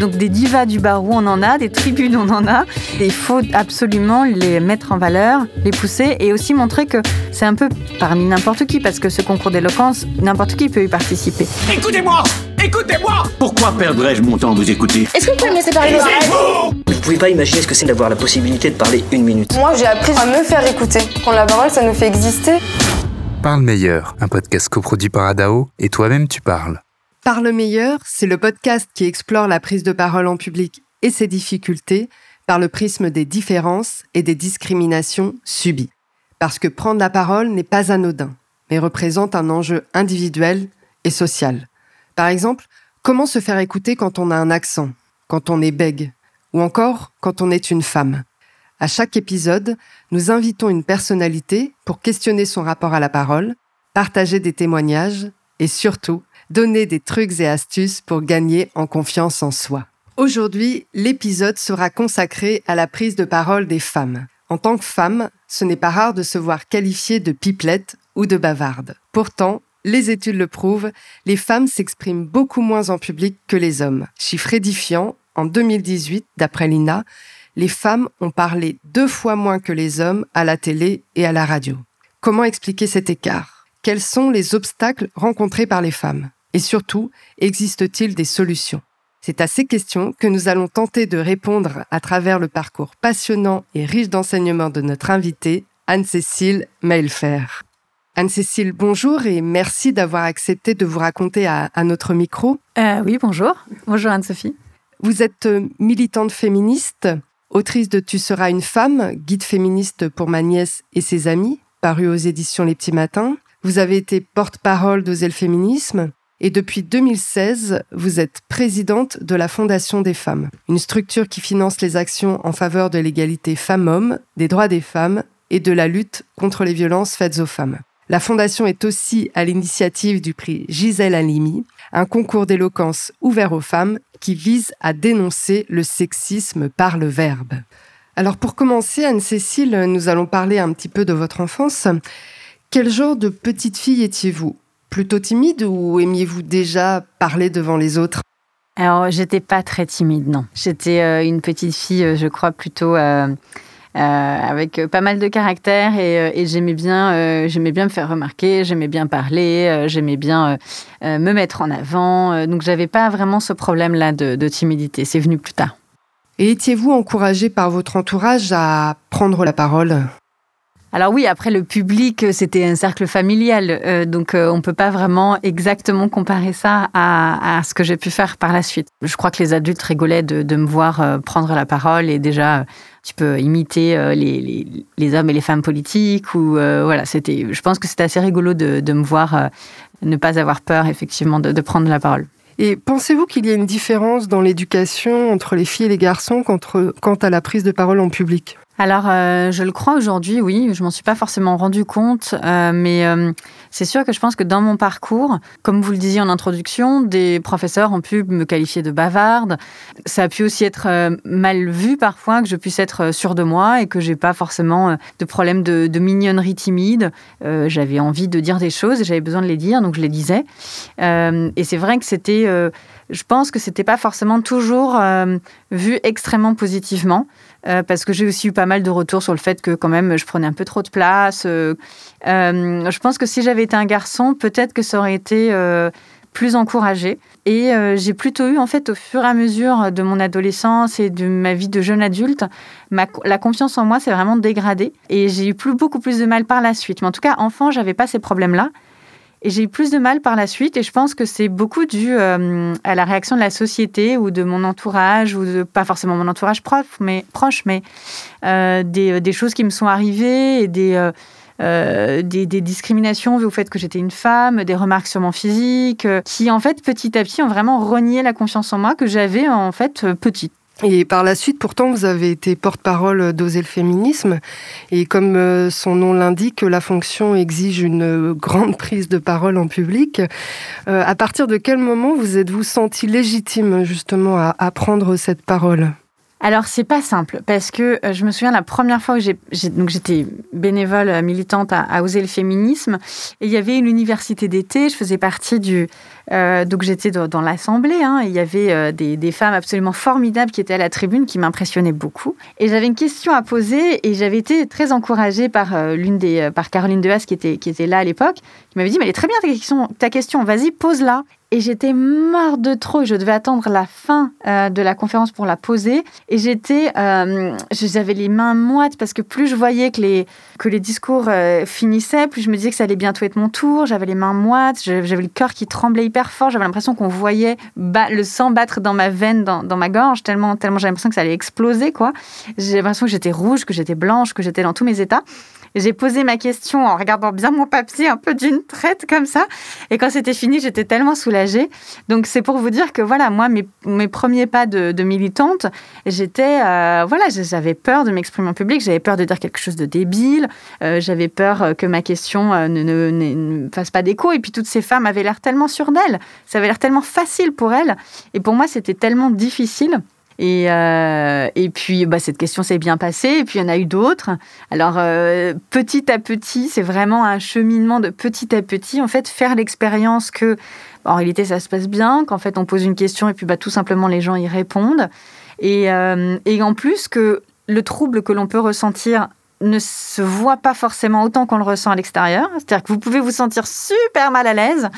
Donc des divas du barreau, on en a, des tribunes, on en a. Et il faut absolument les mettre en valeur, les pousser et aussi montrer que c'est un peu parmi n'importe qui, parce que ce concours d'éloquence, n'importe qui peut y participer. Écoutez-moi Écoutez-moi Pourquoi perdrais-je mon temps à vous écouter? Est-ce que vous pouvez me laisser parler? Vous ne pouvez pas imaginer ce que c'est d'avoir la possibilité de parler une minute. Moi, j'ai appris à me faire écouter. Prendre la parole, ça nous fait exister. Parle meilleur, un podcast coproduit par Adao, et toi-même tu parles. Parle meilleur, c'est le podcast qui explore la prise de parole en public et ses difficultés par le prisme des différences et des discriminations subies. Parce que prendre la parole n'est pas anodin, mais représente un enjeu individuel et social. Par exemple, comment se faire écouter quand on a un accent, quand on est bègue, ou encore quand on est une femme? À chaque épisode, nous invitons une personnalité pour questionner son rapport à la parole, partager des témoignages et surtout donner des trucs et astuces pour gagner en confiance en soi. Aujourd'hui, l'épisode sera consacré à la prise de parole des femmes. En tant que femme, ce n'est pas rare de se voir qualifiée de pipelette ou de bavarde. Pourtant, les études le prouvent, les femmes s'expriment beaucoup moins en public que les hommes. Chiffre édifiant, en 2018, d'après l'INA, les femmes ont parlé deux fois moins que les hommes à la télé et à la radio. Comment expliquer cet écart? Quels sont les obstacles rencontrés par les femmes? Et surtout, existe-t-il des solutions? C'est à ces questions que nous allons tenter de répondre à travers le parcours passionnant et riche d'enseignements de notre invitée, Anne-Cécile Mailfer. Anne-Cécile, bonjour et merci d'avoir accepté de vous raconter à, notre micro. Euh, oui, bonjour. Bonjour Anne-Sophie. Vous êtes euh, militante féministe, autrice de Tu seras une femme, guide féministe pour ma nièce et ses amis, paru aux éditions Les Petits Matins. Vous avez été porte-parole d'Oser le féminisme et depuis 2016, vous êtes présidente de la Fondation des femmes, une structure qui finance les actions en faveur de l'égalité femmes-hommes, des droits des femmes et de la lutte contre les violences faites aux femmes. La Fondation est aussi à l'initiative du prix Gisèle Halimi, un concours d'éloquence ouvert aux femmes qui vise à dénoncer le sexisme par le verbe. Alors pour commencer, Anne-Cécile, nous allons parler un petit peu de votre enfance. Quel genre de petite fille étiez-vous? Plutôt timide ou aimiez-vous déjà parler devant les autres? Alors, j'étais pas très timide, non. J'étais euh, une petite fille, euh, je crois, plutôt euh, euh, avec pas mal de caractère et, j'aimais bien, j'aimais bien me faire remarquer, j'aimais bien parler, j'aimais bien me mettre en avant. donc j'avais pas vraiment ce problème-là de, de timidité. C'est venu plus tard. Et étiez-vous encouragé par votre entourage à prendre la parole? Alors oui, après le public, c'était un cercle familial, euh, donc euh, on ne peut pas vraiment exactement comparer ça à, ce que j'ai pu faire par la suite. Je crois que les adultes rigolaient de, me voir euh, prendre la parole et déjà tu peux imiter les, hommes et les femmes politiques ou voilà, c'était. Je pense que c'était assez rigolo de, me voir ne pas avoir peur effectivement de, prendre la parole. Et pensez-vous qu'il y a une différence dans l'éducation entre les filles et les garçons quant à la prise de parole en public? Alors, euh, je le crois aujourd'hui, oui. Je m'en suis pas forcément rendu compte, euh, mais euh, c'est sûr que je pense que dans mon parcours, comme vous le disiez en introduction, des professeurs ont pu me qualifier de bavarde. Ça a pu aussi être mal vu parfois que je puisse être sûre de moi et que j'ai pas forcément de problème de, mignonnerie timide. j'avais envie de dire des choses et j'avais besoin de les dire, donc je les disais. et c'est vrai que c'était, je pense que c'était pas forcément toujours vu extrêmement positivement. Euh, parce que j'ai aussi eu pas mal de retours sur le fait que quand même je prenais un peu trop de place. Euh, euh, je pense que si j'avais été un garçon, peut-être que ça aurait été plus encouragé. Et j'ai plutôt eu, en fait, au fur et à mesure de mon adolescence et de ma vie de jeune adulte, la confiance en moi s'est vraiment dégradée. Et j'ai eu beaucoup plus de mal par la suite. Mais en tout cas, enfant, j'avais pas ces problèmes-là. Et j'ai eu plus de mal par la suite et je pense que c'est beaucoup dû euh, à la réaction de la société ou de mon entourage, ou de, pas forcément mon entourage proche, mais, proche, mais euh, des, choses qui me sont arrivées et des, euh, des, discriminations vues au fait que j'étais une femme, des remarques sur mon physique, qui en fait petit à petit ont vraiment renié la confiance en moi que j'avais en fait petite. Et par la suite, pourtant, vous avez été porte-parole d'Oser le féminisme. Et comme euh, son nom l'indique, la fonction exige une grande prise de parole en public. Euh, à partir de quel moment vous êtes-vous senti légitime, justement, à, prendre cette parole? Alors c'est pas simple parce que euh, je me souviens la première fois que j'ai donc j'étais bénévole militante à, Oser le féminisme et il y avait une université d'été, je faisais partie du Euh, donc j'étais dans, l'assemblée. Hein, il y avait euh, des, femmes absolument formidables qui étaient à la tribune, qui m'impressionnaient beaucoup. Et j'avais une question à poser et j'avais été très encouragée par euh, l'une des par Caroline Dehaas qui était qui était là à l'époque, qui m'avait dit mais elle est très bien ta question, ta question, vas-y pose-la. Et j'étais morte de trop. Je devais attendre la fin de la conférence pour la poser. Et j'étais, j'avais les mains moites parce que plus je voyais que les, que les discours finissaient, plus je me disais que ça allait bientôt être mon tour. J'avais les mains moites, j'avais le cœur qui tremblait hyper fort. J'avais l'impression qu'on voyait le sang battre dans ma veine, dans, dans ma gorge, tellement, tellement j'avais l'impression que ça allait exploser, quoi. J'ai l'impression que j'étais rouge, que j'étais blanche, que j'étais dans tous mes états. J'ai posé ma question en regardant bien mon papier, un peu d'une traite comme ça. Et quand c'était fini, j'étais tellement soulagée. Donc c'est pour vous dire que voilà, moi, mes, mes premiers pas de, militante, j'étais, euh, voilà, j'avais peur de m'exprimer en public, j'avais peur de dire quelque chose de débile, euh, j'avais peur que ma question euh, ne, ne, fasse pas d'écho. Et puis toutes ces femmes avaient l'air tellement sûres d'elles, ça avait l'air tellement facile pour elles. Et pour moi, c'était tellement difficile. Et, euh, et puis, bah, cette question s'est bien passée. Et puis, il y en a eu d'autres. Alors, euh, petit à petit, c'est vraiment un cheminement de petit à petit. En fait, faire l'expérience que, en réalité, ça se passe bien, qu'en fait, on pose une question et puis, bah, tout simplement, les gens y répondent. Et, euh, et en plus, que le trouble que l'on peut ressentir ne se voit pas forcément autant qu'on le ressent à l'extérieur. C'est-à-dire que vous pouvez vous sentir super mal à l'aise.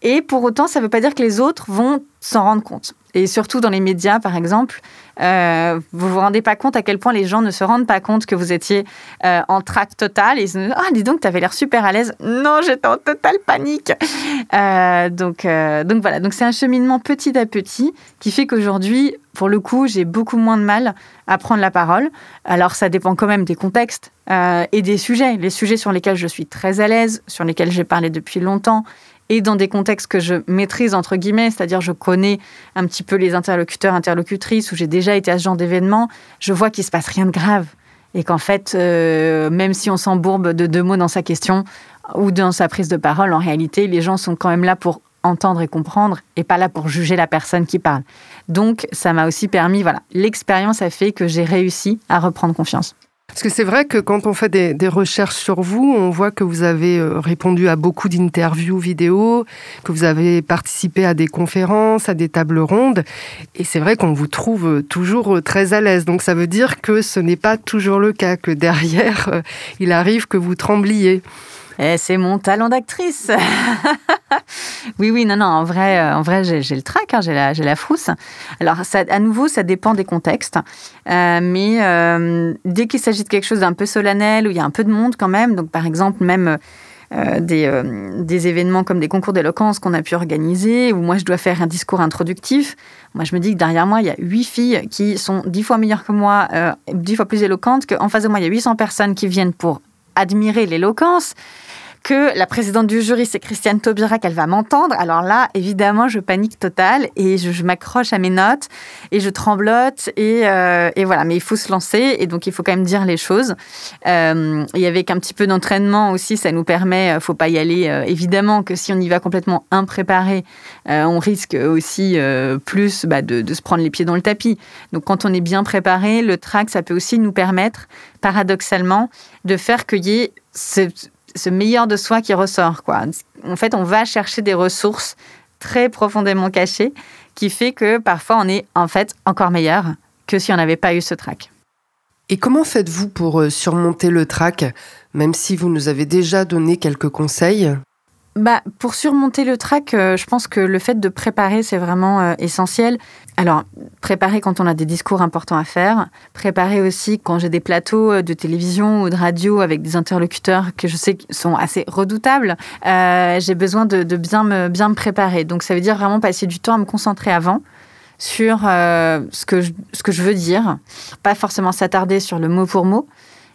Et pour autant, ça ne veut pas dire que les autres vont s'en rendre compte. Et surtout dans les médias, par exemple, euh, vous vous rendez pas compte à quel point les gens ne se rendent pas compte que vous étiez euh, en trac total. Ils se disent, ah, dis donc, tu avais l'air super à l'aise. Non, j'étais en totale panique. Euh, donc, euh, donc voilà, donc c'est un cheminement petit à petit qui fait qu'aujourd'hui, pour le coup, j'ai beaucoup moins de mal à prendre la parole. Alors, ça dépend quand même des contextes et des sujets. Les sujets sur lesquels je suis très à l'aise, sur lesquels j'ai parlé depuis longtemps et dans des contextes que je maîtrise, entre guillemets, c'est-à-dire je connais un petit peu les interlocuteurs, interlocutrices, où j'ai déjà été à ce genre d'événement, je vois qu'il se passe rien de grave. Et qu'en fait, euh, même si on s'embourbe de deux mots dans sa question ou dans sa prise de parole, en réalité, les gens sont quand même là pour entendre et comprendre et pas là pour juger la personne qui parle. Donc, ça m'a aussi permis, voilà, l'expérience a fait que j'ai réussi à reprendre confiance. Parce que c'est vrai que quand on fait des, recherches sur vous, on voit que vous avez euh, répondu à beaucoup d'interviews vidéo, que vous avez participé à des conférences, à des tables rondes. Et c'est vrai qu'on vous trouve toujours euh, très à l'aise. Donc ça veut dire que ce n'est pas toujours le cas, que derrière, euh, il arrive que vous trembliez. Eh, c'est mon talent d'actrice. oui, oui, non, non, en vrai, euh, en vrai j'ai le trac, hein, j'ai la, frousse. Alors, à nouveau, ça dépend des contextes. Euh, mais euh, dès qu'il s'agit de quelque chose d'un peu solennel, où il y a un peu de monde quand même, donc par exemple, même des, événements comme des concours d'éloquence qu'on a pu organiser, où moi je dois faire un discours introductif. Moi je me dis que derrière moi, il y a huit filles qui sont dix fois meilleures que moi, dix fois plus éloquentes, qu'en face de moi, il y a 800 personnes qui viennent pour admirer l'éloquence que la présidente du jury, c'est Christiane Taubira, qu'elle va m'entendre. Alors là, évidemment, je panique totale et je, m'accroche à mes notes et je tremblote euh, et, voilà. Mais il faut se lancer et donc il faut quand même dire les choses. Euh, et avec un petit peu d'entraînement aussi, ça nous permet, euh, faut pas y aller évidemment que si on y va complètement impréparé, on risque aussi plus bah, de, se prendre les pieds dans le tapis. Donc quand on est bien préparé, le track, ça peut aussi nous permettre, paradoxalement, de faire y ait ce meilleur de soi qui ressort. Quoi. En fait, on va chercher des ressources très profondément cachées qui fait que parfois on est en fait encore meilleur que si on n'avait pas eu ce trac. Et comment faites-vous pour euh, surmonter le trac, même si vous nous avez déjà donné quelques conseils? Bah, pour surmonter le trac, euh, je pense que le fait de préparer, c'est vraiment euh, essentiel. Alors, préparer quand on a des discours importants à faire, préparer aussi quand j'ai des plateaux euh, de télévision ou de radio avec des interlocuteurs que je sais sont assez redoutables, j'ai besoin de, bien, me, bien me préparer. Donc, ça veut dire vraiment passer du temps à me concentrer avant sur ce, que je, ce que je veux dire, pas forcément s'attarder sur le mot pour mot,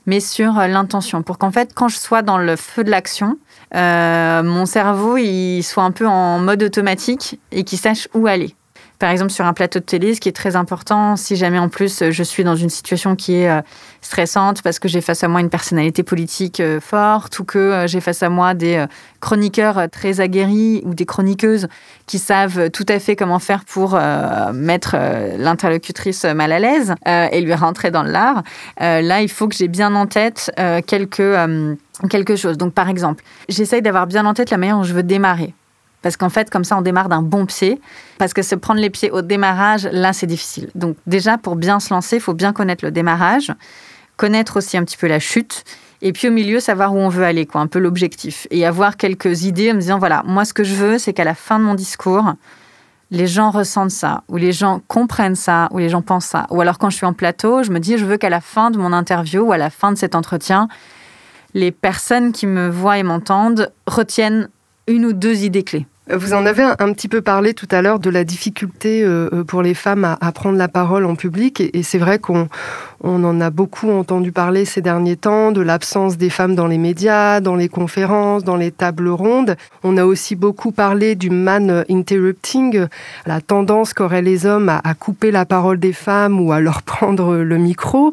mais sur l'intention, pour qu'en fait, quand je sois dans le feu de l'action, mon cerveau il soit un peu en mode automatique et qu'il sache où aller par exemple sur un plateau de télé, ce qui est très important, si jamais en plus je suis dans une situation qui est euh, stressante parce que j'ai face à moi une personnalité politique euh, forte ou que euh, j'ai face à moi des chroniqueurs très aguerris ou des chroniqueuses qui savent tout à fait comment faire pour mettre l'interlocutrice mal à l'aise et lui rentrer dans l'art, là il faut que j'ai bien en tête quelque chose. Donc par exemple, j'essaye d'avoir bien en tête la manière dont je veux démarrer Parce qu'en fait, comme ça, on démarre d'un bon pied. Parce que se prendre les pieds au démarrage, là, c'est difficile. Donc déjà, pour bien se lancer, il faut bien connaître le démarrage, connaître aussi un petit peu la chute. Et puis au milieu, savoir où on veut aller, quoi, un peu l'objectif. Et avoir quelques idées en me disant, voilà, moi, ce que je veux, c'est qu'à la fin de mon discours, les gens ressentent ça, ou les gens comprennent ça, ou les gens pensent ça. Ou alors quand je suis en plateau, je me dis, je veux qu'à la fin de mon interview ou à la fin de cet entretien, les personnes qui me voient et m'entendent retiennent une ou deux idées clés. Vous en avez un, petit peu parlé tout à l'heure de la difficulté euh, euh, pour les femmes à, prendre la parole en public. Et, c'est vrai qu'on on en a beaucoup entendu parler ces derniers temps, de l'absence des femmes dans les médias, dans les conférences, dans les tables rondes. On a aussi beaucoup parlé du man interrupting, la tendance qu'auraient les hommes à, couper la parole des femmes ou à leur prendre le micro.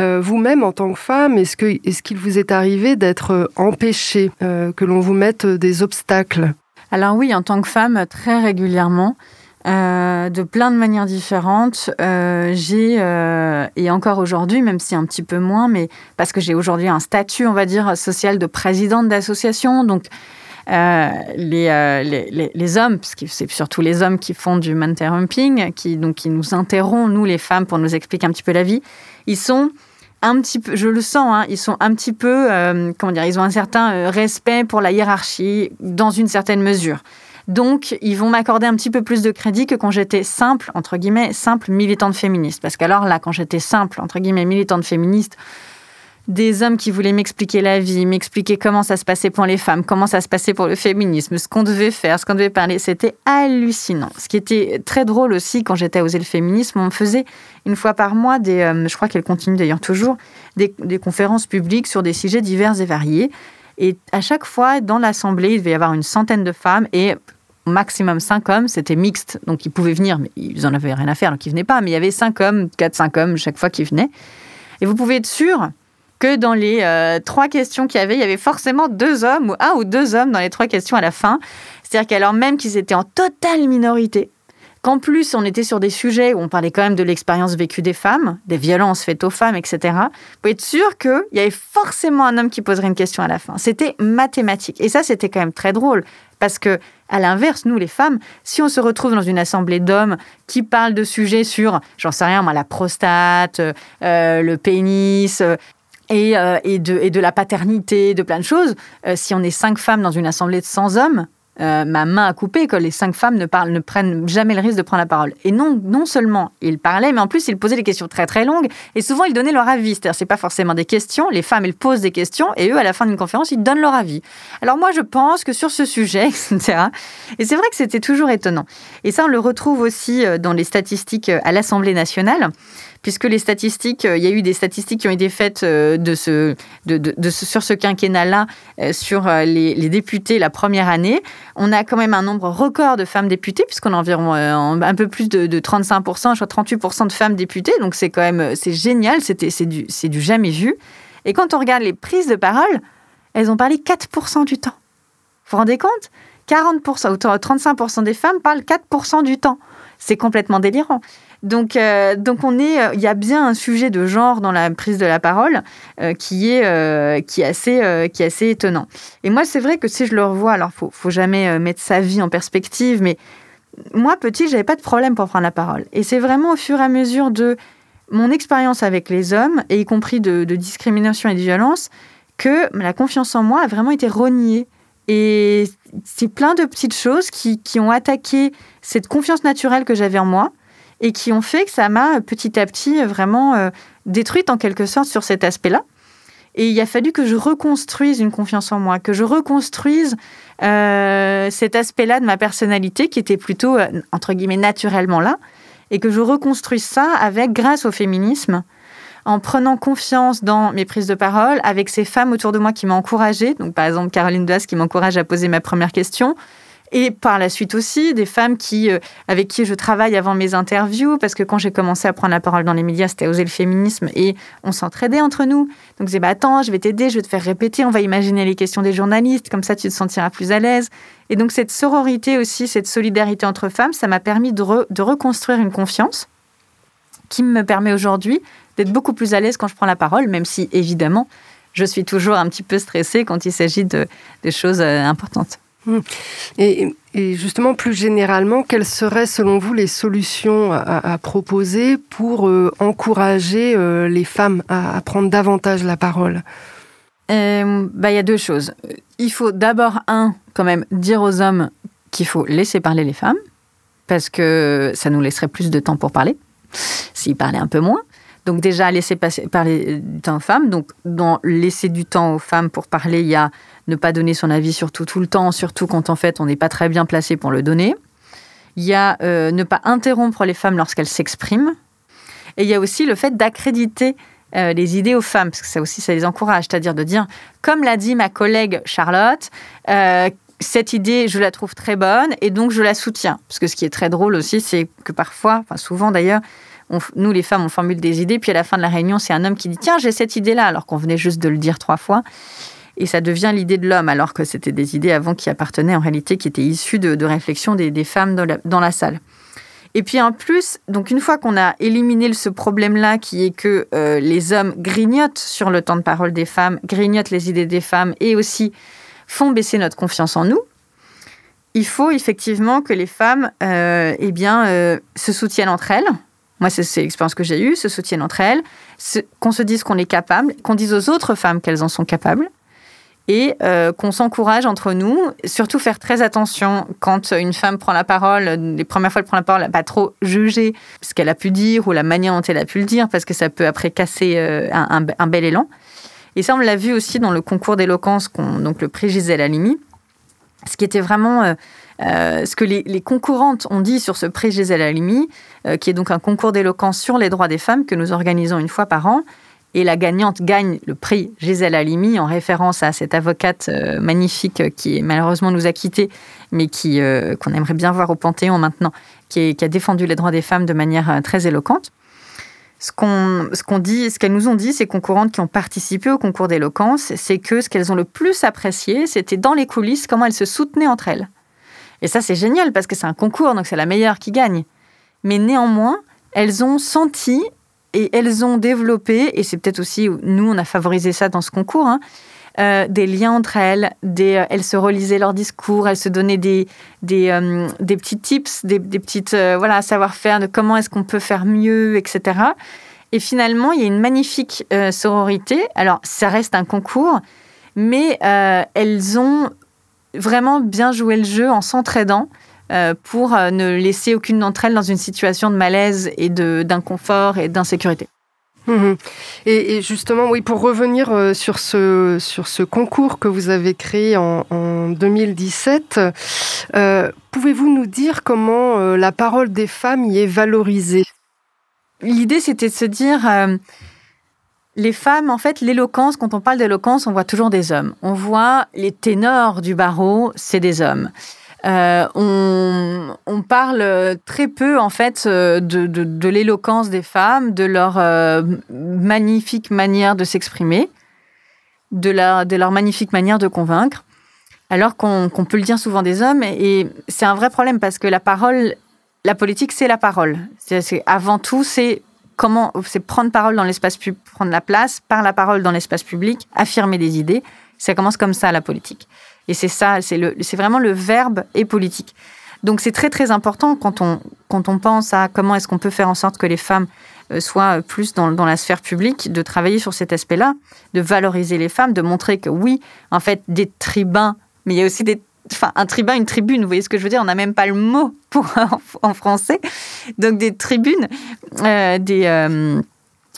Euh, vous-même, en tant que femme, est-ce qu'il est vous est arrivé d'être empêchée, que l'on vous mette des obstacles? Alors oui, en tant que femme, très régulièrement. Euh, de plein de manières différentes. Euh, j'ai, euh, et encore aujourd'hui, même si un petit peu moins, mais parce que j'ai aujourd'hui un statut, on va dire, social de présidente d'association. Donc, les, les, les, hommes, parce que c'est surtout les hommes qui font du interrumping, qui, qui nous interrompent, nous les femmes, pour nous expliquer un petit peu la vie, ils sont un petit peu, je le sens, hein, ils sont un petit peu, euh, comment dire, ils ont un certain euh, respect pour la hiérarchie dans une certaine mesure. Donc, ils vont m'accorder un petit peu plus de crédit que quand j'étais simple, entre guillemets, simple militante féministe. Parce qu'alors là, quand j'étais simple, entre guillemets, militante féministe, des hommes qui voulaient m'expliquer la vie, m'expliquer comment ça se passait pour les femmes, comment ça se passait pour le féminisme, ce qu'on devait faire, ce qu'on devait parler. C'était hallucinant. Ce qui était très drôle aussi quand j'étais à Oser le féminisme, on me faisait une fois par mois des, euh, je crois qu'elle continue d'ailleurs toujours, des, conférences publiques sur des sujets divers et variés. Et à chaque fois, dans l'assemblée, il devait y avoir une centaine de femmes et au maximum cinq hommes. C'était mixte, donc ils pouvaient venir, mais ils en avaient rien à faire, donc ils venaient pas. Mais il y avait cinq hommes, quatre, cinq hommes chaque fois qui venaient. Et vous pouvez être sûr que dans les euh, trois questions qu'il y avait, il y avait forcément deux hommes ou un ou deux hommes dans les trois questions à la fin. C'est-à-dire qu'alors même qu'ils étaient en totale minorité, qu'en plus on était sur des sujets où on parlait quand même de l'expérience vécue des femmes, des violences faites aux femmes, etc., vous pouvez être sûr qu'il y avait forcément un homme qui poserait une question à la fin. C'était mathématique. Et ça, c'était quand même très drôle. Parce que, à l'inverse, nous, les femmes, si on se retrouve dans une assemblée d'hommes qui parlent de sujets sur, j'en sais rien, moi, la prostate, euh, le pénis, euh, et, de, et de la paternité, de plein de choses. Euh, si on est cinq femmes dans une assemblée de 100 hommes, euh, ma main a coupé que les cinq femmes ne, parlent, ne prennent jamais le risque de prendre la parole. Et non, non seulement ils parlaient, mais en plus ils posaient des questions très très longues et souvent ils donnaient leur avis. C'est-à-dire c'est pas forcément des questions, les femmes elles posent des questions et eux à la fin d'une conférence ils donnent leur avis. Alors moi je pense que sur ce sujet, etc. Et c'est vrai que c'était toujours étonnant. Et ça on le retrouve aussi dans les statistiques à l'Assemblée nationale puisque les statistiques, euh, il y a eu des statistiques qui ont été faites euh, sur ce quinquennat-là, euh, sur les, députés la première année. On a quand même un nombre record de femmes députées, puisqu'on a environ un peu plus de, 35%, je crois 38% de femmes députées. Donc c'est quand même, c'est génial, c'est du, du jamais vu. Et quand on regarde les prises de parole, elles ont parlé 4% du temps. Vous vous rendez compte? 40% ou 35% des femmes parlent 4% du temps. C'est complètement délirant. Donc, euh, donc on est, euh, il y a bien un sujet de genre dans la prise de la parole euh, qui est qui est assez qui est assez étonnant. Et moi, c'est vrai que si je le revois, alors faut faut jamais mettre sa vie en perspective, mais moi petit, j'avais pas de problème pour prendre la parole. Et c'est vraiment au fur et à mesure de mon expérience avec les hommes, et y compris de, discrimination et de violence, que la confiance en moi a vraiment été reniée. Et c'est plein de petites choses qui, qui, ont attaqué cette confiance naturelle que j'avais en moi et qui ont fait que ça m'a petit à petit vraiment euh, détruite en quelque sorte sur cet aspect-là. Et il a fallu que je reconstruise une confiance en moi, que je reconstruise euh, cet aspect-là de ma personnalité qui était plutôt, euh, entre guillemets, naturellement là, et que je reconstruise ça avec, grâce au féminisme, en prenant confiance dans mes prises de parole, avec ces femmes autour de moi qui m'ont encouragée. Donc, par exemple, Caroline Doas qui m'encourage à poser ma première question, et par la suite aussi, des femmes qui, euh, avec qui je travaille avant mes interviews, parce que quand j'ai commencé à prendre la parole dans les médias, c'était oser le féminisme et on s'entraidait entre nous. Donc je disais, bah, attends, je vais t'aider, je vais te faire répéter, on va imaginer les questions des journalistes, comme ça tu te sentiras plus à l'aise. Et donc cette sororité aussi, cette solidarité entre femmes, ça m'a permis de, de reconstruire une confiance qui me permet aujourd'hui d'être beaucoup plus à l'aise quand je prends la parole, même si évidemment, je suis toujours un petit peu stressée quand il s'agit de, choses euh, importantes. Et justement, plus généralement, quelles seraient selon vous les solutions à, proposer pour euh, encourager euh, les femmes à, prendre davantage la parole? Euh, bah, Il y a deux choses. Il faut d'abord, un, quand même, dire aux hommes qu'il faut laisser parler les femmes, parce que ça nous laisserait plus de temps pour parler, s'ils parlaient un peu moins. Donc déjà, laisser passer, parler du temps aux femmes. Donc dans laisser du temps aux femmes pour parler, il y a ne pas donner son avis sur tout tout le temps, surtout quand en fait on n'est pas très bien placé pour le donner. Il y a euh, ne pas interrompre les femmes lorsqu'elles s'expriment. Et il y a aussi le fait d'accréditer euh, les idées aux femmes, parce que ça aussi, ça les encourage. C'est-à-dire de dire, comme l'a dit ma collègue Charlotte, euh, cette idée, je la trouve très bonne et donc je la soutiens. Parce que ce qui est très drôle aussi, c'est que parfois, enfin souvent d'ailleurs, nous les femmes, on formule des idées, puis à la fin de la réunion, c'est un homme qui dit Tiens, j'ai cette idée-là, alors qu'on venait juste de le dire trois fois et ça devient l'idée de l'homme, alors que c'était des idées avant qui appartenaient en réalité, qui étaient issues de, réflexions des, femmes dans la, salle. Et puis en plus, donc une fois qu'on a éliminé ce problème-là, qui est que euh, les hommes grignotent sur le temps de parole des femmes, grignotent les idées des femmes et aussi font baisser notre confiance en nous, il faut effectivement que les femmes euh, eh bien, euh, se soutiennent entre elles. Moi, c'est l'expérience que j'ai eue, se soutiennent entre elles, qu'on se dise qu'on est capable, qu'on dise aux autres femmes qu'elles en sont capables, et euh, qu'on s'encourage entre nous. Surtout faire très attention quand une femme prend la parole, les premières fois qu'elle prend la parole, pas trop juger ce qu'elle a pu dire ou la manière dont elle a pu le dire, parce que ça peut après casser euh, un, bel élan. Et ça, on l'a vu aussi dans le concours d'éloquence, donc le prix Gisèle Halimi, ce qui était vraiment euh, ce que les, les, concurrentes ont dit sur ce prix Gisèle Halimi, qui est donc un concours d'éloquence sur les droits des femmes que nous organisons une fois par an. Et la gagnante gagne le prix Gisèle Halimi en référence à cette avocate euh, magnifique qui malheureusement nous a quittés, mais qui euh, qu'on aimerait bien voir au Panthéon maintenant, qui, a défendu les droits des femmes de manière euh, très éloquente. Ce qu'on ce qu'on dit, ce qu'elles nous ont dit, ces concurrentes qui ont participé au concours d'éloquence, c'est que ce qu'elles ont le plus apprécié, c'était dans les coulisses comment elles se soutenaient entre elles. Et ça, c'est génial parce que c'est un concours, donc c'est la meilleure qui gagne. Mais néanmoins, elles ont senti et elles ont développé, et c'est peut-être aussi, nous, on a favorisé ça dans ce concours, hein, euh, des liens entre elles, euh, elles se relisaient leurs discours, elles se donnaient des, des, euh, petits tips, des, des petites voilà, savoir-faire de comment est-ce qu'on peut faire mieux, etc. Et finalement, il y a une magnifique sororité. Alors, ça reste un concours, mais elles ont vraiment bien joué le jeu en s'entraidant. Euh, pour euh, ne laisser aucune d'entre elles dans une situation de malaise et d'inconfort et d'insécurité. Mhm. Et, justement, oui, pour revenir euh, sur ce, sur ce concours que vous avez créé en, 2017, pouvez-vous nous dire comment la parole des femmes y est valorisée? L'idée, c'était de se dire, les femmes, en fait, l'éloquence, quand on parle d'éloquence, on voit toujours des hommes. On voit les ténors du barreau, c'est des hommes. Euh, on, parle très peu en fait euh, de, l'éloquence des femmes, de leur euh, magnifique manière de s'exprimer, de, leur magnifique manière de convaincre, alors qu'on peut le dire souvent des hommes. Et c'est un vrai problème parce que la parole, la politique, c'est la parole. C'est avant tout, c'est comment, c'est prendre parole dans l'espace public, prendre la place par la parole dans l'espace public, affirmer des idées. Ça commence comme ça la politique. Et c'est ça, c'est vraiment le verbe et politique. Donc c'est très très important quand on, quand on pense à comment est-ce qu'on peut faire en sorte que les femmes euh, soient plus dans, dans la sphère publique, de travailler sur cet aspect-là, de valoriser les femmes, de montrer que oui, en fait, des tribuns, mais il y a aussi des enfin un tribun, une tribune, vous voyez ce que je veux dire On n'a même pas le mot pour en, français. Donc des tribunes, euh, des euh,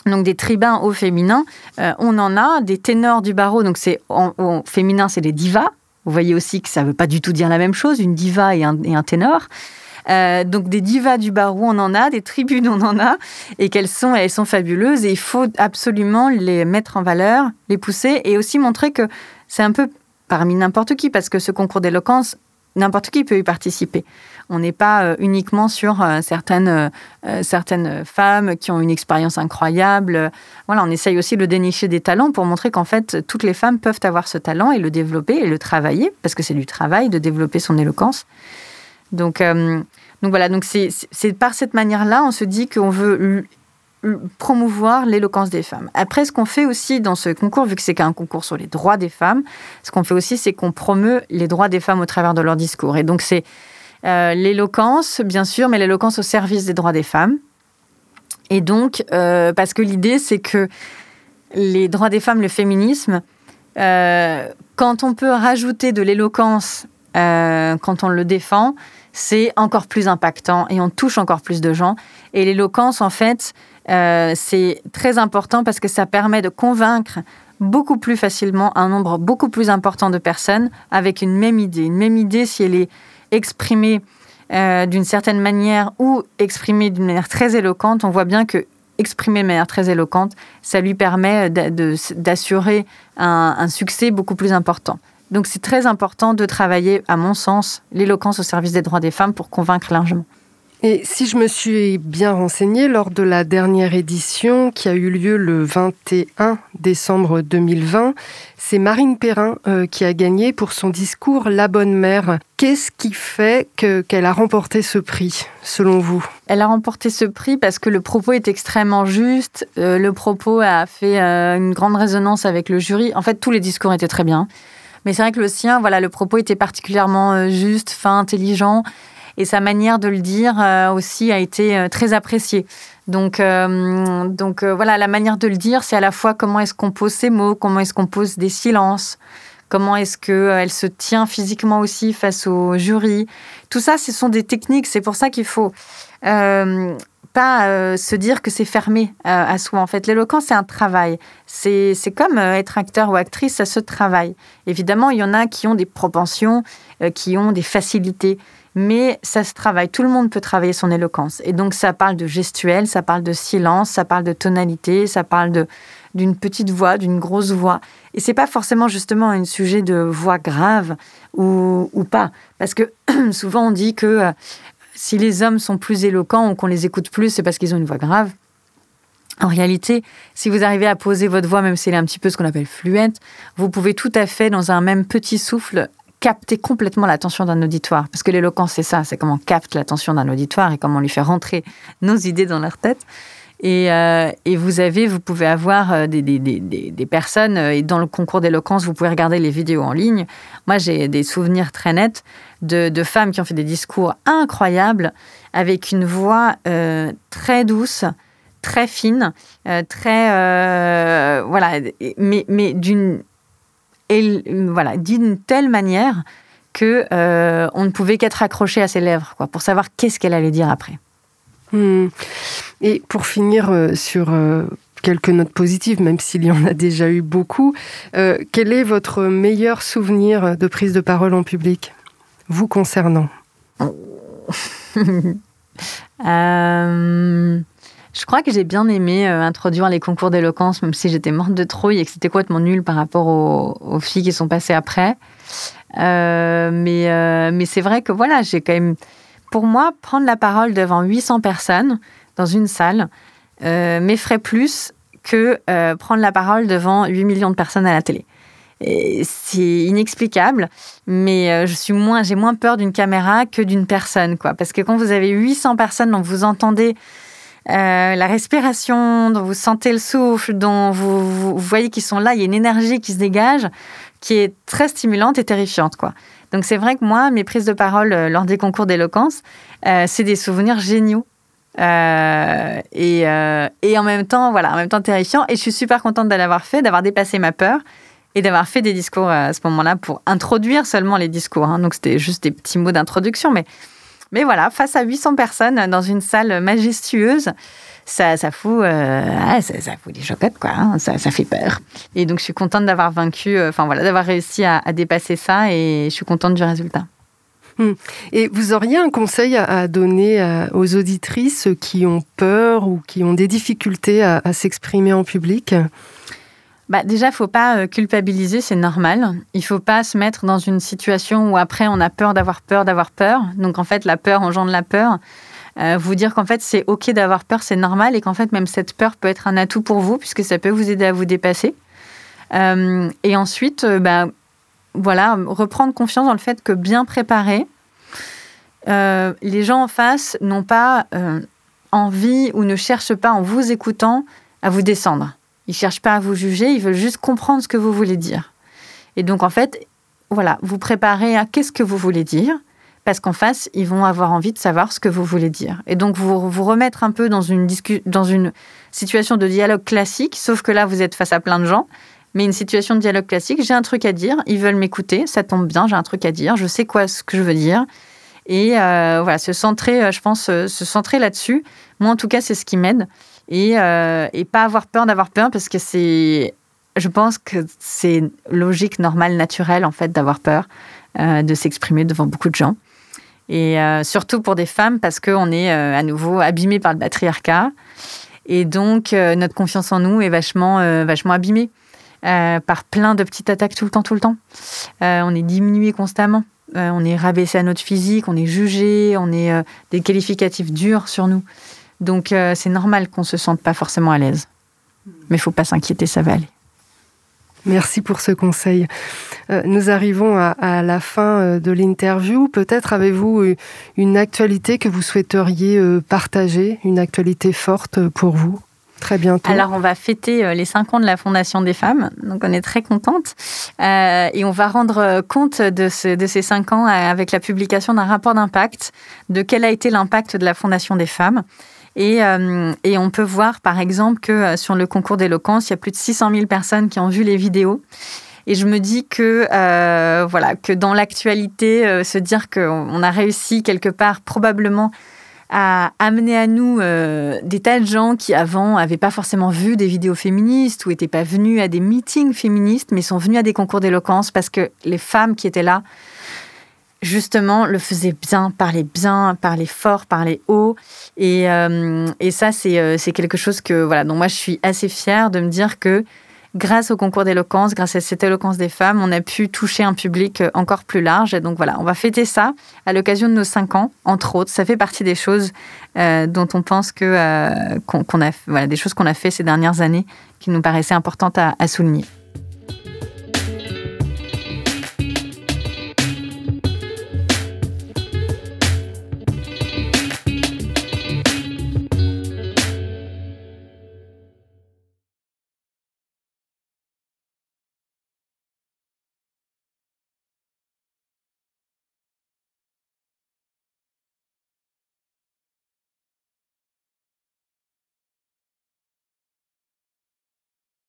donc des tribuns au féminin, on en a des ténors du barreau. Donc c'est en féminin, c'est des divas. Vous voyez aussi que ça ne veut pas du tout dire la même chose, une diva et un, ténor. Euh, donc des divas du barreau, on en a, des tribunes, on en a, et qu'elles sont, elles sont fabuleuses, et il faut absolument les mettre en valeur, les pousser, et aussi montrer que c'est un peu parmi n'importe qui, parce que ce concours d'éloquence, n'importe qui peut y participer. On n'est pas euh, uniquement sur euh, certaines, euh, certaines femmes qui ont une expérience incroyable. Voilà, on essaye aussi de dénicher des talents pour montrer qu'en fait, toutes les femmes peuvent avoir ce talent et le développer et le travailler, parce que c'est du travail de développer son éloquence. Donc, donc voilà, donc c'est par cette manière-là, on se dit qu'on veut promouvoir l'éloquence des femmes. Après, ce qu'on fait aussi dans ce concours, vu que c'est un concours sur les droits des femmes, ce qu'on fait aussi, c'est qu'on promeut les droits des femmes au travers de leur discours. Et donc, c'est l'éloquence, bien sûr, mais l'éloquence au service des droits des femmes. Et donc, parce que l'idée, c'est que les droits des femmes, le féminisme, quand on peut rajouter de l'éloquence quand on le défend, c'est encore plus impactant et on touche encore plus de gens. Et l'éloquence, en fait, euh, c'est très important parce que ça permet de convaincre beaucoup plus facilement un nombre beaucoup plus important de personnes avec une même idée. Une même idée, si elle est exprimée euh, d'une certaine manière ou exprimée d'une manière très éloquente, on voit bien que exprimer de manière très éloquente, ça lui permet d'assurer un succès beaucoup plus important. Donc c'est très important de travailler, à mon sens, l'éloquence au service des droits des femmes pour convaincre largement. Et si je me suis bien renseignée, lors de la dernière édition qui a eu lieu le 21 décembre 2020, c'est Marine Perrin euh, qui a gagné pour son discours La Bonne Mère. Qu'est-ce qui fait qu'elle a remporté ce prix, selon vous? Elle a remporté ce prix parce que le propos est extrêmement juste. Euh, le propos a fait euh, une grande résonance avec le jury. En fait, tous les discours étaient très bien. Mais c'est vrai que le sien, voilà, le propos était particulièrement juste, fin, intelligent. Et sa manière de le dire euh, aussi a été euh, très appréciée. Donc, donc voilà, la manière de le dire, c'est à la fois comment est-ce qu'on pose ses mots, comment est-ce qu'on pose des silences, comment est-ce qu'elle se tient physiquement aussi face au jury. Tout ça, ce sont des techniques. C'est pour ça qu'il faut pas euh, se dire que c'est fermé euh, à soi. En fait, l'éloquence, c'est un travail. C'est comme euh, être acteur ou actrice, ça se travaille. Évidemment, il y en a qui ont des propensions, qui ont des facilités, mais ça se travaille. Tout le monde peut travailler son éloquence. Et donc, ça parle de gestuelle, ça parle de silence, ça parle de tonalité, ça parle de d'une petite voix, d'une grosse voix. Et c'est pas forcément justement un sujet de voix grave ou, ou pas. Parce que souvent on dit que si les hommes sont plus éloquents ou qu'on les écoute plus, c'est parce qu'ils ont une voix grave. En réalité, si vous arrivez à poser votre voix, même si elle est un petit peu ce qu'on appelle fluente, vous pouvez tout à fait, dans un même petit souffle, capter complètement l'attention d'un auditoire. Parce que l'éloquence, c'est ça, c'est comment on capte l'attention d'un auditoire et comment on lui fait rentrer nos idées dans leur tête. Et, euh, vous avez, vous pouvez avoir euh, des, des, des, des, personnes, euh, et dans le concours d'éloquence, vous pouvez regarder les vidéos en ligne. Moi, j'ai des souvenirs très nets de, de, femmes qui ont fait des discours incroyables, avec une voix très douce, très fine, très... voilà, mais, mais d'une voilà, d'une telle manière que on ne pouvait qu'être accroché à ses lèvres, quoi, pour savoir qu'est-ce qu'elle allait dire après. Hmm. Et pour finir euh, sur euh, quelques notes positives, même s'il y en a déjà eu beaucoup, euh, quel est votre meilleur souvenir de prise de parole en public, vous concernant? Je crois que j'ai bien aimé introduire les concours d'éloquence, même si j'étais morte de trouille et que c'était complètement nul par rapport aux, filles qui sont passées après. mais mais c'est vrai que voilà, j'ai quand même pour moi, prendre la parole devant 800 personnes dans une salle euh, m'effraie plus que euh, prendre la parole devant 8 millions de personnes à la télé. C'est inexplicable, mais euh, je suis moins, j'ai moins peur d'une caméra que d'une personne, quoi. Parce que quand vous avez 800 personnes dont vous entendez la respiration, dont vous sentez le souffle, dont vous, voyez qu'ils sont là, il y a une énergie qui se dégage, qui est très stimulante et terrifiante, quoi. Donc c'est vrai que moi, mes prises de parole euh, lors des concours d'éloquence, euh, c'est des souvenirs géniaux. Euh, et, et, en même temps, voilà, en même temps terrifiant. Et je suis super contente de l'avoir fait, d'avoir dépassé ma peur et d'avoir fait des discours à ce moment-là pour introduire seulement les discours. Hein. Donc c'était juste des petits mots d'introduction, mais mais voilà, face à 800 personnes dans une salle majestueuse, ça, ça fout, euh, ça, des chocottes, quoi. Hein. ça, ça, fait peur. Et donc, je suis contente d'avoir vaincu, euh, enfin voilà, d'avoir réussi à, dépasser ça et je suis contente du résultat. Hmm. Et vous auriez un conseil à donner euh, aux auditrices qui ont peur ou qui ont des difficultés à, s'exprimer en public? Bah déjà, faut pas culpabiliser, c'est normal. Il faut pas se mettre dans une situation où après on a peur d'avoir peur d'avoir peur. Donc en fait, la peur engendre la peur. Euh, vous dire qu'en fait c'est ok d'avoir peur, c'est normal et qu'en fait même cette peur peut être un atout pour vous puisque ça peut vous aider à vous dépasser. Euh, et ensuite, euh, bah, voilà, reprendre confiance dans le fait que bien préparé, les gens en face n'ont pas envie ou ne cherchent pas en vous écoutant à vous descendre. Ils cherchent pas à vous juger, ils veulent juste comprendre ce que vous voulez dire. Et donc en fait, voilà, vous préparez à qu'est-ce que vous voulez dire parce qu'en face, ils vont avoir envie de savoir ce que vous voulez dire. Et donc, vous vous remettre un peu dans une, dans une situation de dialogue classique, sauf que là, vous êtes face à plein de gens. Mais une situation de dialogue classique, j'ai un truc à dire, ils veulent m'écouter, ça tombe bien, j'ai un truc à dire, je sais quoi ce que je veux dire. Et euh, voilà, se centrer, euh, je pense, euh, se centrer là-dessus. Moi, en tout cas, c'est ce qui m'aide. Et, et pas avoir peur d'avoir peur, parce que c'est. Je pense que c'est logique, normal, naturel, en fait, d'avoir peur, de s'exprimer devant beaucoup de gens. Et surtout pour des femmes, parce qu'on est à nouveau abîmé par le patriarcat. Et donc, notre confiance en nous est vachement, vachement abîmée. par plein de petites attaques tout le temps, tout le temps. on est diminué constamment. Euh, on est rabaissé à notre physique, on est jugé, on est euh, des qualificatifs durs sur nous. Donc euh, c'est normal qu'on se sente pas forcément à l'aise. Mais il faut pas s'inquiéter, ça va aller. Merci pour ce conseil. nous arrivons à, la fin de l'interview. Peut-être avez-vous une actualité que vous souhaiteriez partager, une actualité forte pour vous Très bientôt? Alors, on va fêter euh, les 5 ans de la Fondation des femmes, donc on est très contente. Euh, et on va rendre euh, compte de, de ces 5 ans avec la publication d'un rapport d'impact, de quel a été l'impact de la Fondation des femmes. Et, et, on peut voir, par exemple, que sur le concours d'éloquence, il y a plus de 600 000 personnes qui ont vu les vidéos. Et je me dis que, voilà, que dans l'actualité, se dire qu'on a réussi quelque part, probablement, a amené à nous euh, des tas de gens qui avant n'avaient pas forcément vu des vidéos féministes ou n'étaient pas venus à des meetings féministes, mais sont venus à des concours d'éloquence parce que les femmes qui étaient là, justement, le faisaient bien, parlaient bien, parlaient fort, parlaient haut. Et, euh, ça, euh, c'est quelque chose que, voilà, donc moi, je suis assez fière de me dire que grâce au concours d'éloquence, grâce à cette éloquence des femmes, on a pu toucher un public euh, encore plus large. Et donc voilà, on va fêter ça à l'occasion de nos cinq ans, entre autres. Ça fait partie des choses dont on pense que qu'on a, voilà, des choses qu'on a fait ces dernières années qui nous paraissaient importantes à souligner.